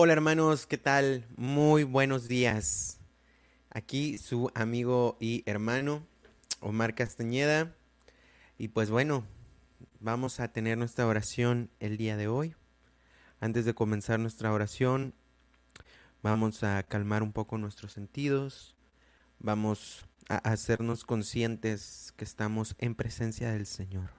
Hola hermanos, ¿qué tal? Muy buenos días. Aquí su amigo y hermano Omar Castañeda. Y pues bueno, vamos a tener nuestra oración el día de hoy. Antes de comenzar nuestra oración, vamos a calmar un poco nuestros sentidos. Vamos a hacernos conscientes que estamos en presencia del Señor.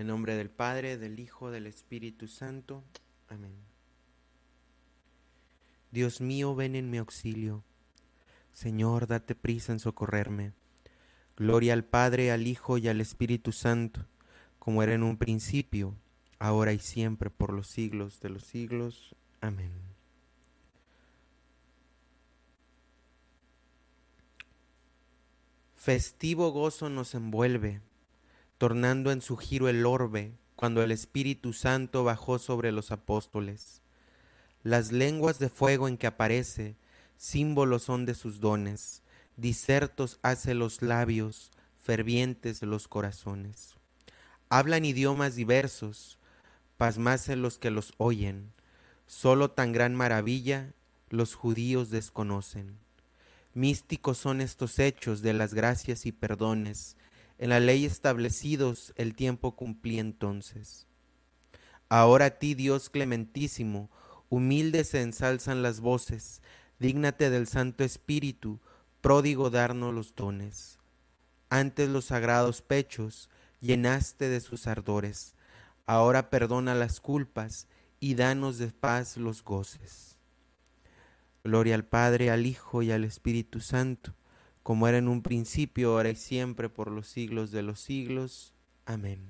En nombre del Padre, del Hijo, del Espíritu Santo. Amén. Dios mío, ven en mi auxilio. Señor, date prisa en socorrerme. Gloria al Padre, al Hijo y al Espíritu Santo, como era en un principio, ahora y siempre, por los siglos de los siglos. Amén. Festivo gozo nos envuelve tornando en su giro el orbe, cuando el Espíritu Santo bajó sobre los apóstoles. Las lenguas de fuego en que aparece, símbolos son de sus dones, disertos hace los labios, fervientes los corazones. Hablan idiomas diversos, pasmase los que los oyen, solo tan gran maravilla los judíos desconocen. Místicos son estos hechos de las gracias y perdones, en la ley establecidos el tiempo cumplí entonces. Ahora a ti, Dios clementísimo, humildes se ensalzan las voces, dígnate del Santo Espíritu, pródigo darnos los dones. Antes los sagrados pechos llenaste de sus ardores, ahora perdona las culpas y danos de paz los goces. Gloria al Padre, al Hijo y al Espíritu Santo como era en un principio, ahora y siempre, por los siglos de los siglos. Amén.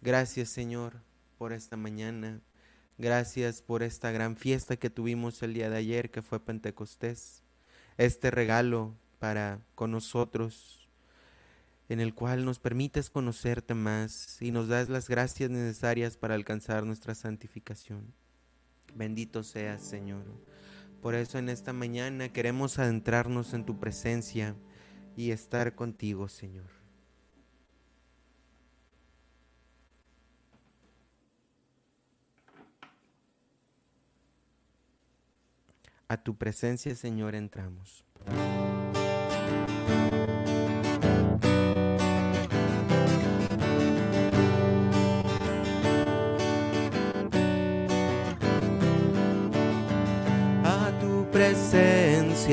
Gracias Señor por esta mañana. Gracias por esta gran fiesta que tuvimos el día de ayer, que fue Pentecostés. Este regalo para con nosotros, en el cual nos permites conocerte más y nos das las gracias necesarias para alcanzar nuestra santificación. Bendito seas, Señor. Por eso en esta mañana queremos adentrarnos en tu presencia y estar contigo, Señor. A tu presencia, Señor, entramos.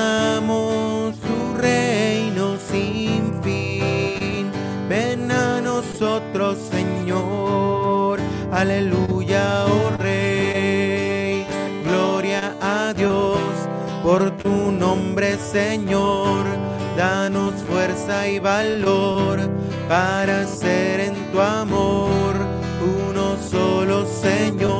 Aclamamos su reino sin fin. Ven a nosotros, Señor. Aleluya, oh Rey. Gloria a Dios por tu nombre, Señor. Danos fuerza y valor para ser en tu amor uno solo, Señor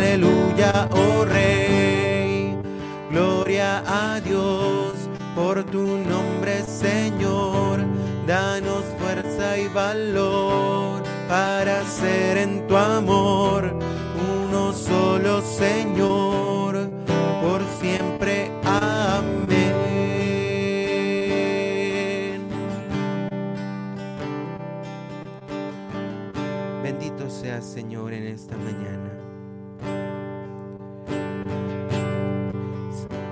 Aleluya, oh Rey. Gloria a Dios por tu nombre, Señor. Danos fuerza y valor para ser en tu amor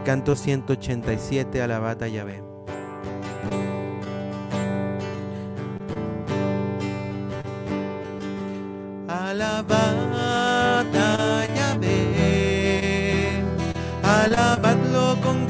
Canto 187, alabata Yahvé. Alabad a Yahvé, alabadlo con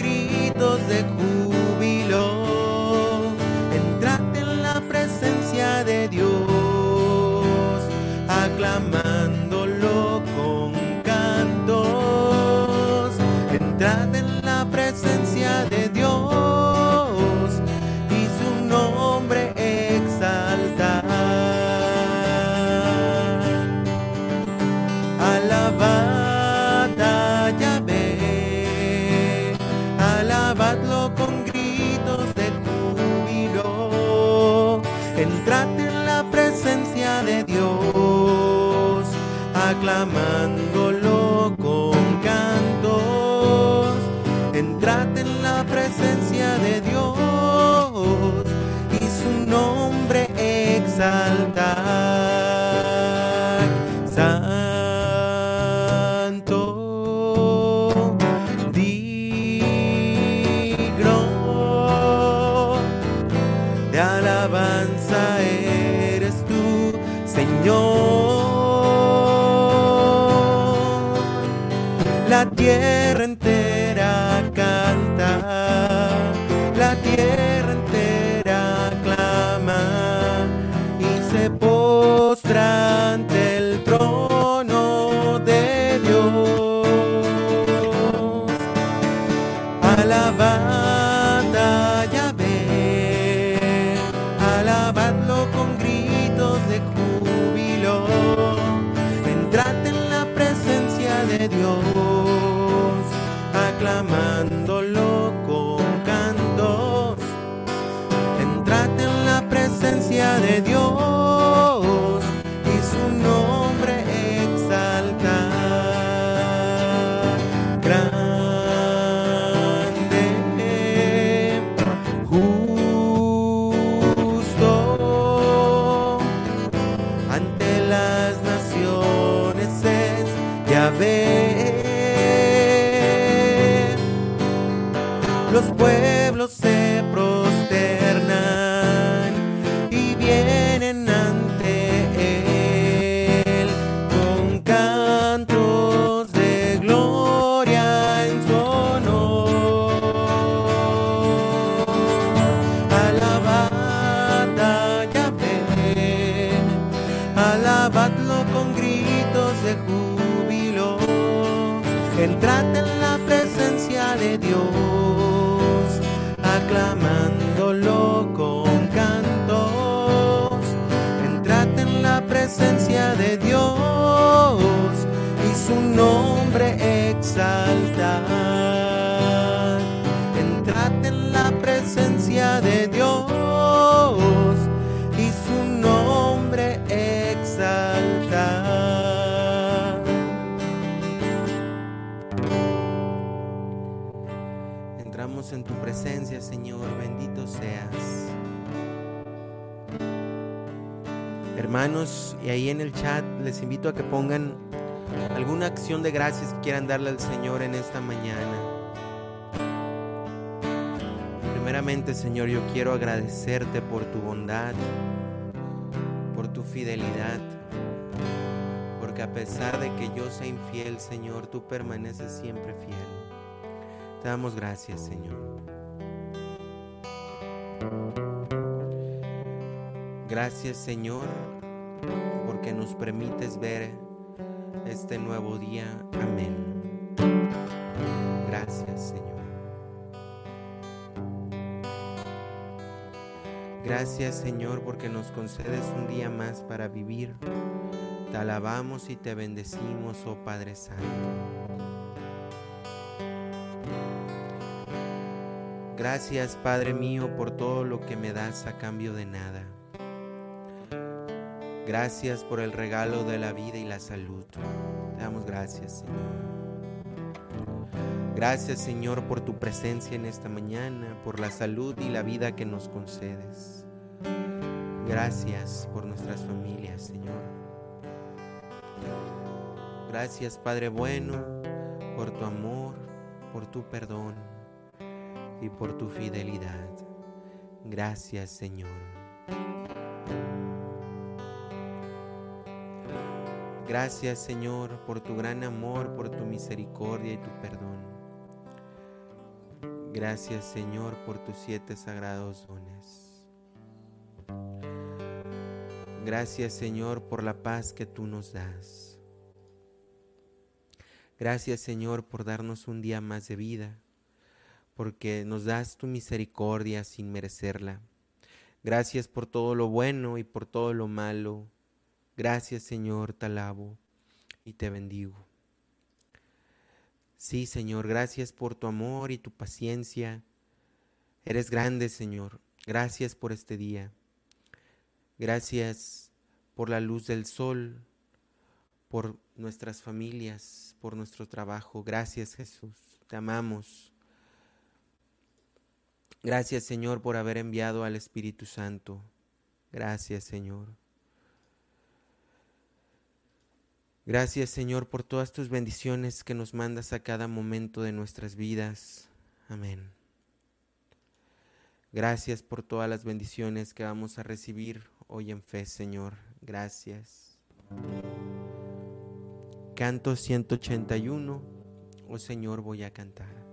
tierra entera Los pueblos se presencia de Dios y su nombre exaltar. Entrad en la presencia de Dios Hermanos, y ahí en el chat les invito a que pongan alguna acción de gracias que quieran darle al Señor en esta mañana. Primeramente, Señor, yo quiero agradecerte por tu bondad, por tu fidelidad, porque a pesar de que yo sea infiel, Señor, tú permaneces siempre fiel. Te damos gracias, Señor. Gracias, Señor, porque nos permites ver este nuevo día. Amén. Gracias, Señor. Gracias, Señor, porque nos concedes un día más para vivir. Te alabamos y te bendecimos, oh Padre Santo. Gracias, Padre mío, por todo lo que me das a cambio de nada. Gracias por el regalo de la vida y la salud. Te damos gracias, Señor. Gracias, Señor, por tu presencia en esta mañana, por la salud y la vida que nos concedes. Gracias por nuestras familias, Señor. Gracias, Padre bueno, por tu amor, por tu perdón y por tu fidelidad. Gracias, Señor. Gracias, Señor, por tu gran amor, por tu misericordia y tu perdón. Gracias, Señor, por tus siete sagrados dones. Gracias Señor por la paz que tú nos das. Gracias Señor por darnos un día más de vida, porque nos das tu misericordia sin merecerla. Gracias por todo lo bueno y por todo lo malo. Gracias Señor, te alabo y te bendigo. Sí Señor, gracias por tu amor y tu paciencia. Eres grande Señor. Gracias por este día. Gracias por la luz del sol, por nuestras familias, por nuestro trabajo. Gracias Jesús, te amamos. Gracias Señor por haber enviado al Espíritu Santo. Gracias Señor. Gracias Señor por todas tus bendiciones que nos mandas a cada momento de nuestras vidas. Amén. Gracias por todas las bendiciones que vamos a recibir hoy en fe, Señor. Gracias. Canto 181. Oh Señor, voy a cantar.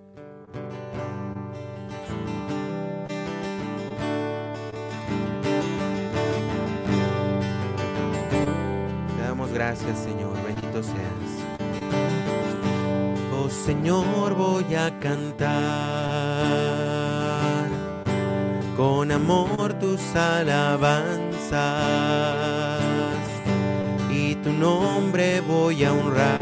Gracias, Señor. Bendito seas. Oh Señor, voy a cantar con amor tus alabanzas y tu nombre voy a honrar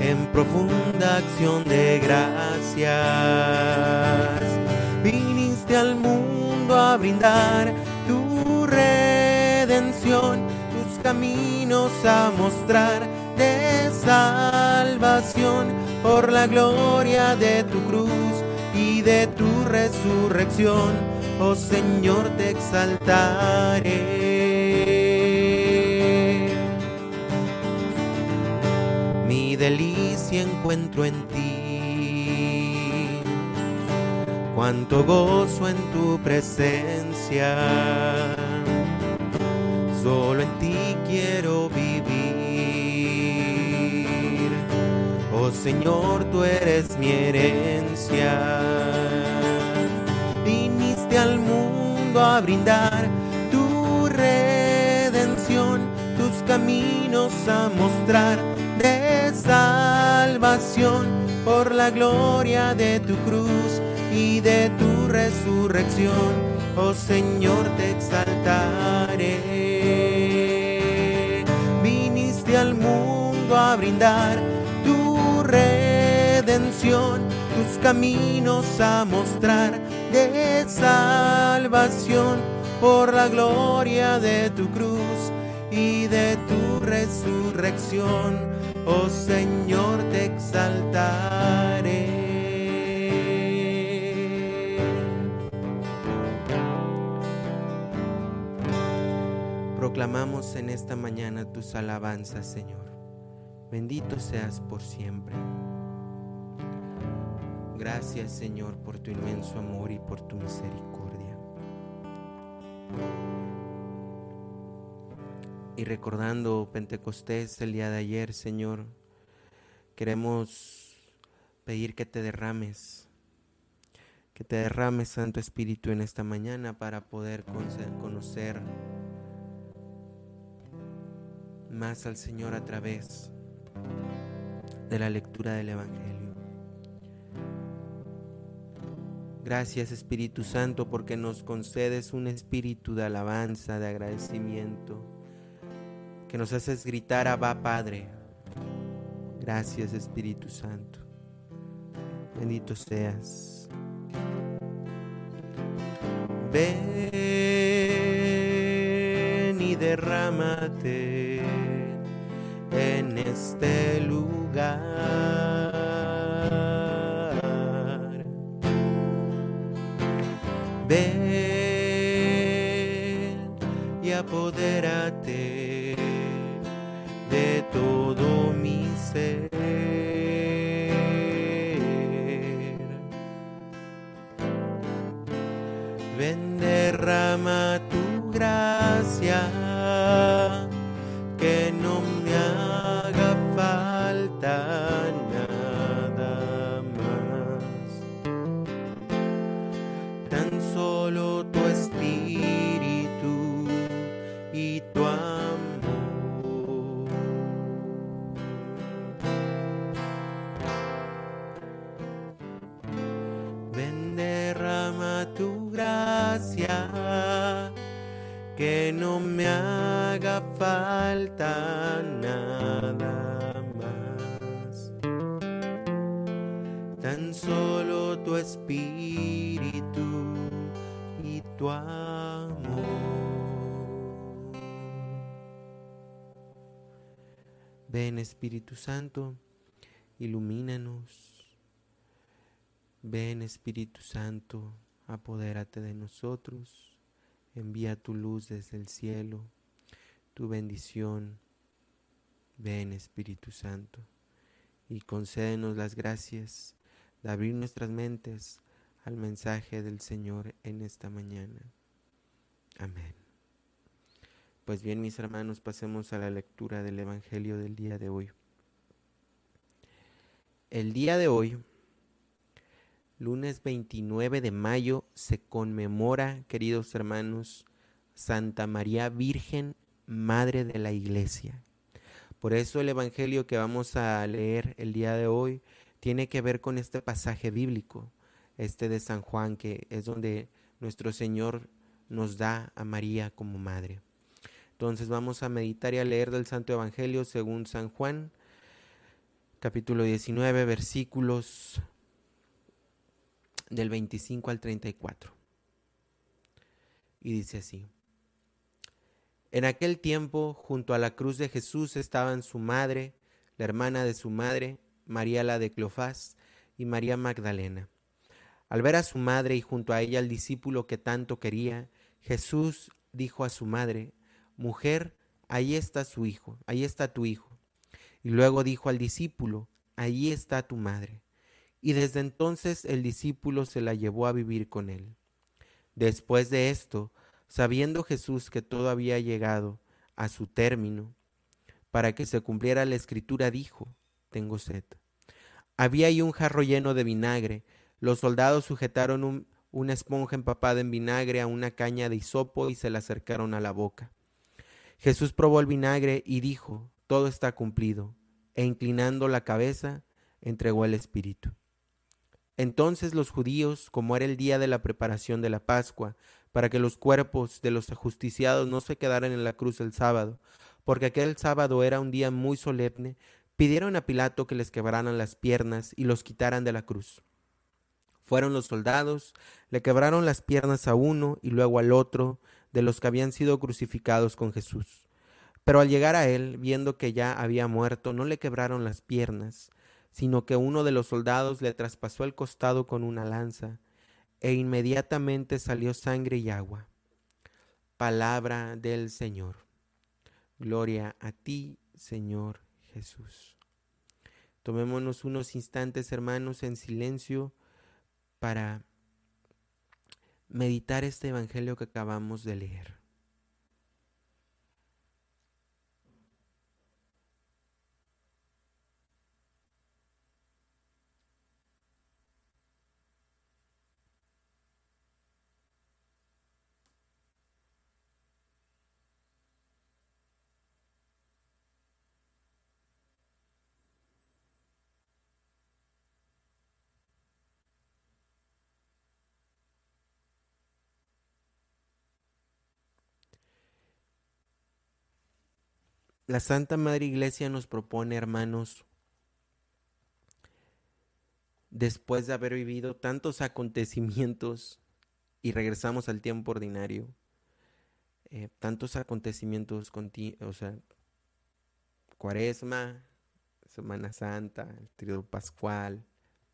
en profunda acción de gracias. Viniste al mundo a brindar redención, tus caminos a mostrar de salvación. Por la gloria de tu cruz y de tu resurrección, oh Señor, te exaltaré. Mi delicia encuentro en ti, cuánto gozo en tu presencia, solo en ti quiero vivir. Oh Señor, tú eres mi herencia. Viniste al mundo a brindar tu redención, tus caminos a mostrar de salvación por la gloria de tu cruz y de tu resurrección. Oh Señor, te exaltaré. Brindar redención, tus caminos a mostrar de salvación por la gloria de tu cruz y de tu resurrección. Oh Señor, te exaltaré. Proclamamos en esta mañana tus alabanzas, Señor. Bendito seas por siempre. Gracias Señor por tu inmenso amor y por tu misericordia. Y recordando Pentecostés el día de ayer, Señor, queremos pedir que te derrames, que te derrames, Santo Espíritu, en esta mañana para poder conocer más al Señor a través de la lectura del Evangelio. Gracias Espíritu Santo porque nos concedes un espíritu de alabanza, de agradecimiento, que nos haces gritar Abba Padre. Gracias Espíritu Santo. Bendito seas. Ven derrámate en este lugar. Ven y apodérate de todo mi ser. Ven Espíritu Santo, ilumínanos. Ven Espíritu Santo, apodérate de nosotros, envía tu luz desde el cielo, tu bendición. Ven Espíritu Santo y concédenos las gracias de abrir nuestras mentes al mensaje del Señor en esta mañana. Amén. Pues bien, mis hermanos, pasemos a la lectura del Evangelio del día de hoy. El día de hoy lunes 29 de mayo se conmemora, queridos hermanos, Santa María Virgen, Madre de la Iglesia. Por eso el Evangelio que vamos a leer el día de hoy tiene que ver con este pasaje bíblico, este de San Juan, que es donde nuestro Señor nos da a María como madre. Entonces vamos a meditar y a leer del Santo Evangelio según San Juan, capítulo 19, versículos del 25 al 34. Y dice así. En aquel tiempo, junto a la cruz de Jesús estaban su madre, la hermana de su madre, María la de Cleofás y María Magdalena. Al ver a su madre y junto a ella al discípulo que tanto quería, Jesús dijo a su madre, Mujer, ahí está su hijo, ahí está tu hijo. Y luego dijo al discípulo, Ahí está tu madre y desde entonces el discípulo se la llevó a vivir con él. Después de esto, sabiendo Jesús que todo había llegado a su término, para que se cumpliera la escritura, dijo, tengo sed. Había ahí un jarro lleno de vinagre. Los soldados sujetaron una esponja empapada en vinagre a una caña de hisopo y se la acercaron a la boca. Jesús probó el vinagre y dijo, todo está cumplido, e inclinando la cabeza, entregó el espíritu. Entonces los judíos, como era el día de la preparación de la Pascua, para que los cuerpos de los ajusticiados no se quedaran en la cruz el sábado, porque aquel sábado era un día muy solemne, pidieron a Pilato que les quebraran las piernas y los quitaran de la cruz. Fueron los soldados, le quebraron las piernas a uno y luego al otro de los que habían sido crucificados con Jesús. Pero al llegar a él, viendo que ya había muerto, no le quebraron las piernas, sino que uno de los soldados le traspasó el costado con una lanza, e inmediatamente salió sangre y agua. Palabra del Señor. Gloria a ti, Señor Jesús. Tomémonos unos instantes, hermanos, en silencio para meditar este Evangelio que acabamos de leer. La Santa Madre Iglesia nos propone, hermanos, después de haber vivido tantos acontecimientos y regresamos al tiempo ordinario, eh, tantos acontecimientos, o sea, cuaresma, Semana Santa, el trío pascual,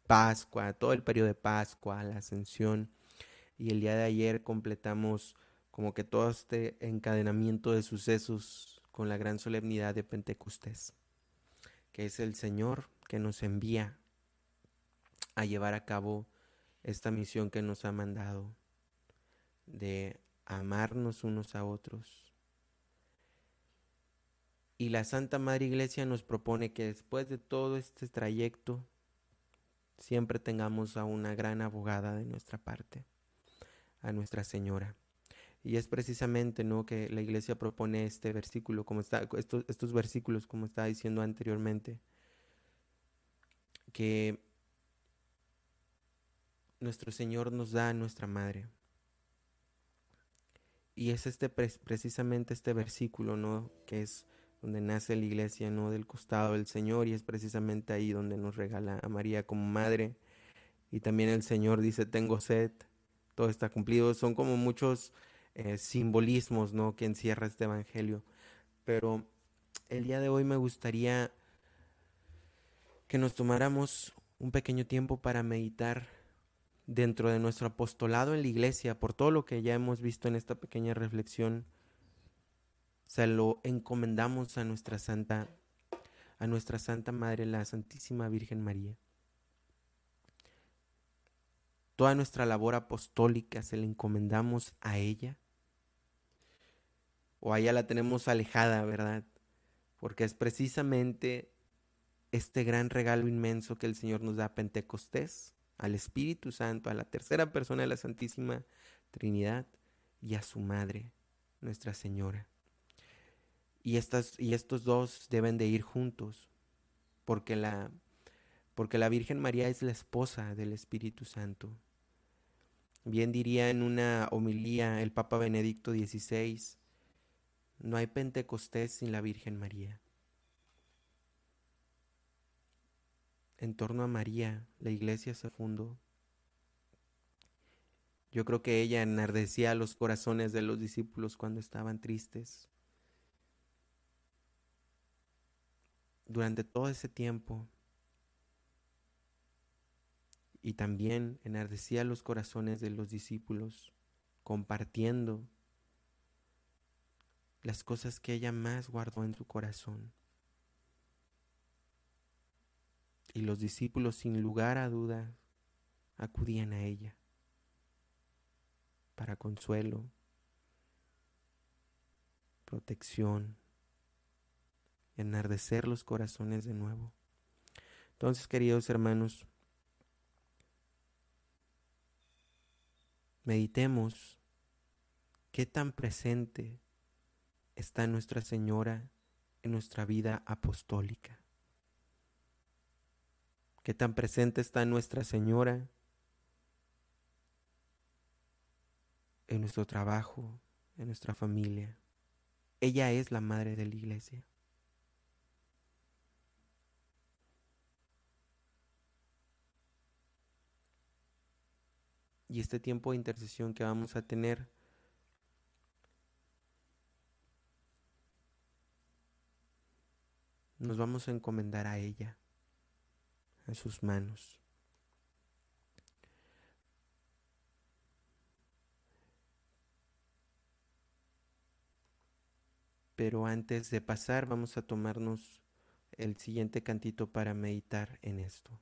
Pascua, todo el periodo de Pascua, la ascensión. Y el día de ayer completamos como que todo este encadenamiento de sucesos con la gran solemnidad de Pentecostés, que es el Señor que nos envía a llevar a cabo esta misión que nos ha mandado de amarnos unos a otros. Y la Santa Madre Iglesia nos propone que después de todo este trayecto, siempre tengamos a una gran abogada de nuestra parte, a Nuestra Señora. Y es precisamente ¿no? que la iglesia propone este versículo, como está, estos, versículos, como estaba diciendo anteriormente, que nuestro Señor nos da a nuestra Madre. Y es este precisamente este versículo, ¿no? Que es donde nace la iglesia, ¿no? Del costado del Señor y es precisamente ahí donde nos regala a María como madre. Y también el Señor dice, tengo sed, todo está cumplido. Son como muchos eh, simbolismos, ¿no? Que encierra este evangelio. Pero el día de hoy me gustaría que nos tomáramos un pequeño tiempo para meditar dentro de nuestro apostolado en la iglesia, por todo lo que ya hemos visto en esta pequeña reflexión, se lo encomendamos a nuestra santa a nuestra santa madre la Santísima Virgen María. Toda nuestra labor apostólica se la encomendamos a ella. O a ella la tenemos alejada, ¿verdad? Porque es precisamente este gran regalo inmenso que el Señor nos da a Pentecostés, al Espíritu Santo, a la tercera persona de la Santísima Trinidad y a su Madre, Nuestra Señora. Y, estas, y estos dos deben de ir juntos, porque la, porque la Virgen María es la esposa del Espíritu Santo. Bien diría en una homilía el Papa Benedicto XVI, no hay Pentecostés sin la Virgen María. en torno a María la iglesia se fundó. Yo creo que ella enardecía los corazones de los discípulos cuando estaban tristes. Durante todo ese tiempo. Y también enardecía los corazones de los discípulos compartiendo las cosas que ella más guardó en su corazón. y los discípulos sin lugar a dudas acudían a ella para consuelo, protección, enardecer los corazones de nuevo. Entonces, queridos hermanos, meditemos qué tan presente está Nuestra Señora en nuestra vida apostólica qué tan presente está Nuestra Señora en nuestro trabajo, en nuestra familia. Ella es la madre de la iglesia. Y este tiempo de intercesión que vamos a tener nos vamos a encomendar a ella en sus manos. Pero antes de pasar vamos a tomarnos el siguiente cantito para meditar en esto.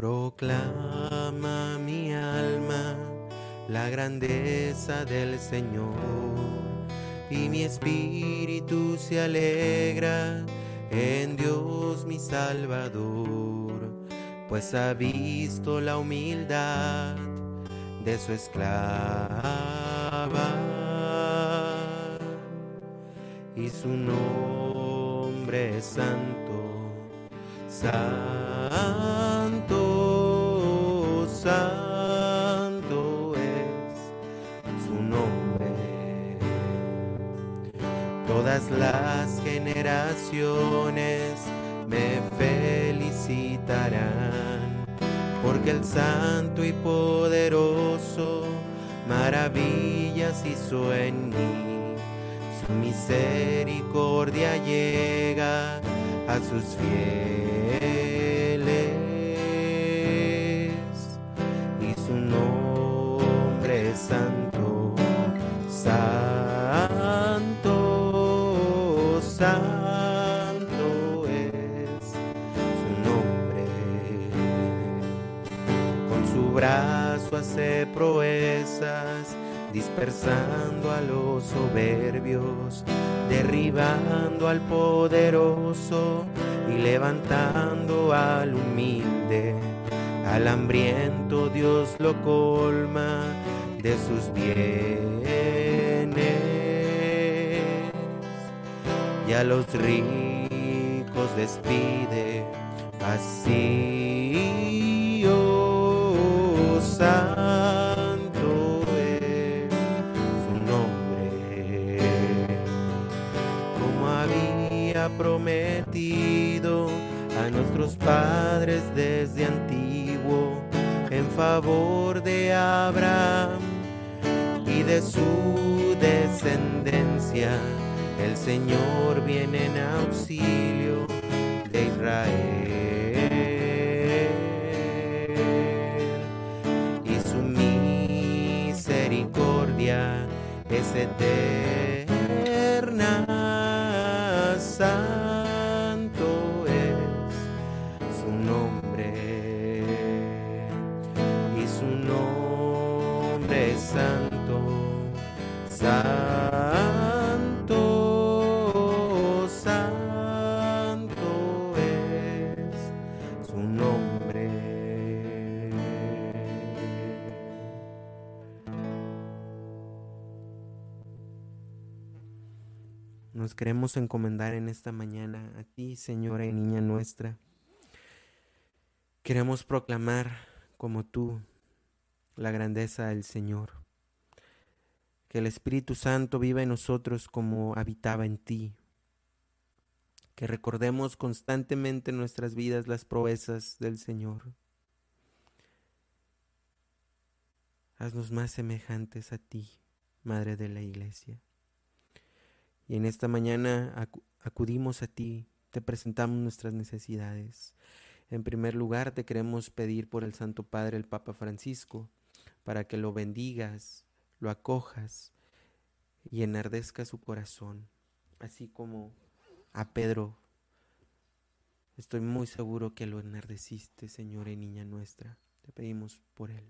Proclama mi alma la grandeza del Señor y mi espíritu se alegra en Dios mi Salvador, pues ha visto la humildad de su esclava y su nombre es santo, santo, Las generaciones me felicitarán, porque el santo y poderoso maravillas hizo en mí. Misericordia llega a sus fieles hace proezas dispersando a los soberbios, derribando al poderoso y levantando al humilde. Al hambriento Dios lo colma de sus bienes y a los ricos despide así. Prometido a nuestros padres desde antiguo en favor de Abraham y de su descendencia. El Señor viene en auxilio de Israel y su misericordia es eterna. Nos queremos encomendar en esta mañana a ti, Señora y Niña nuestra. Queremos proclamar como tú la grandeza del Señor. Que el Espíritu Santo viva en nosotros como habitaba en ti. Que recordemos constantemente en nuestras vidas las proezas del Señor. Haznos más semejantes a ti, Madre de la Iglesia. Y en esta mañana acudimos a ti, te presentamos nuestras necesidades. En primer lugar, te queremos pedir por el Santo Padre, el Papa Francisco, para que lo bendigas, lo acojas y enardezca su corazón, así como a Pedro. Estoy muy seguro que lo enardeciste, Señor y niña nuestra. Te pedimos por él.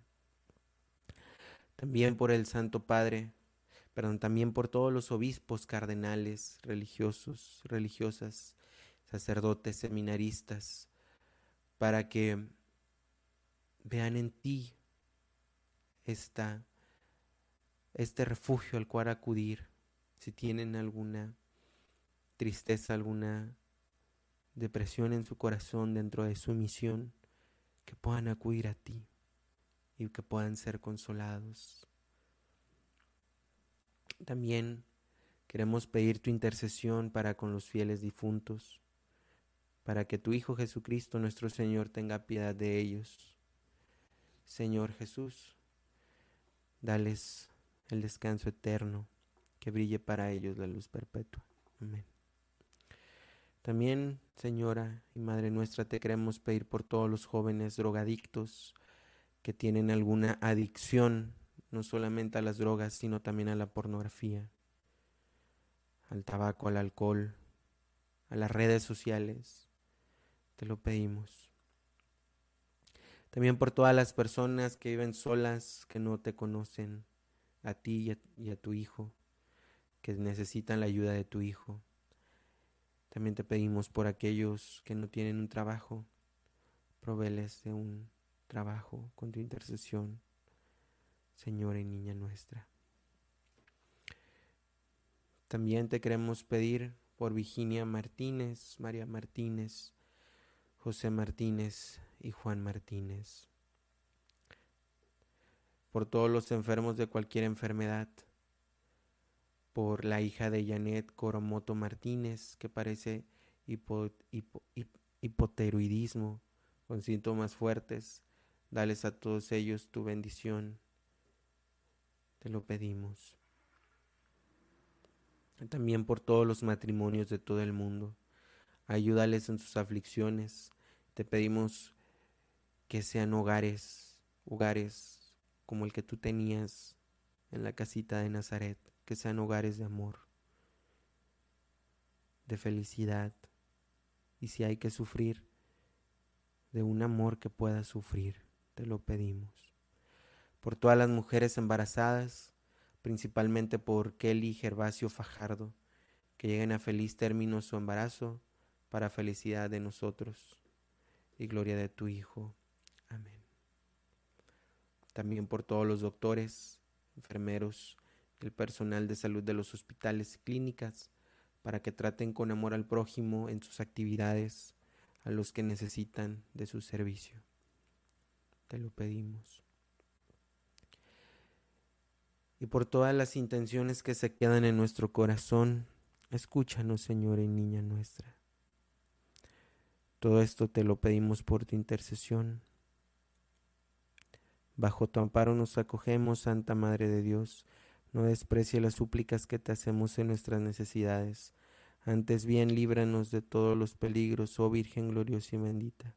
También por el Santo Padre, perdón, también por todos los obispos, cardenales, religiosos, religiosas, sacerdotes, seminaristas, para que vean en ti este refugio al cual acudir, si tienen alguna tristeza, alguna depresión en su corazón dentro de su misión, que puedan acudir a ti y que puedan ser consolados. También queremos pedir tu intercesión para con los fieles difuntos, para que tu Hijo Jesucristo nuestro Señor tenga piedad de ellos. Señor Jesús, dales el descanso eterno, que brille para ellos la luz perpetua. Amén. También, Señora y Madre nuestra, te queremos pedir por todos los jóvenes drogadictos que tienen alguna adicción no solamente a las drogas, sino también a la pornografía, al tabaco, al alcohol, a las redes sociales. Te lo pedimos. También por todas las personas que viven solas, que no te conocen, a ti y a, tu hijo, que necesitan la ayuda de tu hijo. También te pedimos por aquellos que no tienen un trabajo, proveles de un trabajo con tu intercesión, Señora y Niña nuestra. También te queremos pedir por Virginia Martínez, María Martínez, José Martínez y Juan Martínez. Por todos los enfermos de cualquier enfermedad. Por la hija de Janet Coromoto Martínez, que parece hipoteroidismo con síntomas fuertes. Dales a todos ellos tu bendición. Te lo pedimos también por todos los matrimonios de todo el mundo. Ayúdales en sus aflicciones. Te pedimos que sean hogares, hogares como el que tú tenías en la casita de Nazaret, que sean hogares de amor, de felicidad, y si hay que sufrir, de un amor que pueda sufrir, te lo pedimos. Por todas las mujeres embarazadas, principalmente por Kelly Gervasio Fajardo, que lleguen a feliz término su embarazo, para felicidad de nosotros y gloria de tu Hijo. Amén. También por todos los doctores, enfermeros, el personal de salud de los hospitales y clínicas, para que traten con amor al prójimo en sus actividades, a los que necesitan de su servicio. Te lo pedimos y por todas las intenciones que se quedan en nuestro corazón. Escúchanos, Señor y niña nuestra. Todo esto te lo pedimos por tu intercesión. Bajo tu amparo nos acogemos, Santa Madre de Dios. No desprecie las súplicas que te hacemos en nuestras necesidades. Antes bien, líbranos de todos los peligros, oh Virgen gloriosa y bendita.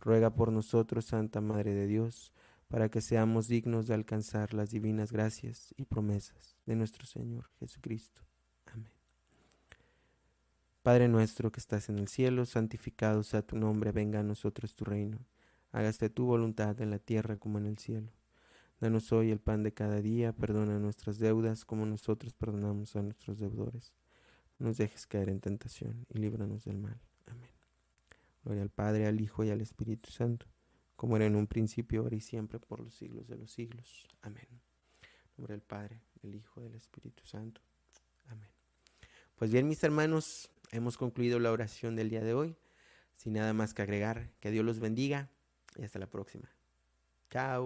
Ruega por nosotros, Santa Madre de Dios para que seamos dignos de alcanzar las divinas gracias y promesas de nuestro Señor Jesucristo. Amén. Padre nuestro que estás en el cielo, santificado sea tu nombre, venga a nosotros tu reino. Hágase tu voluntad en la tierra como en el cielo. Danos hoy el pan de cada día, perdona nuestras deudas como nosotros perdonamos a nuestros deudores. No nos dejes caer en tentación y líbranos del mal. Amén. Gloria al Padre, al Hijo y al Espíritu Santo como era en un principio, ahora y siempre, por los siglos de los siglos. Amén. En nombre del Padre, del Hijo, del Espíritu Santo. Amén. Pues bien, mis hermanos, hemos concluido la oración del día de hoy. Sin nada más que agregar, que Dios los bendiga y hasta la próxima. Chao.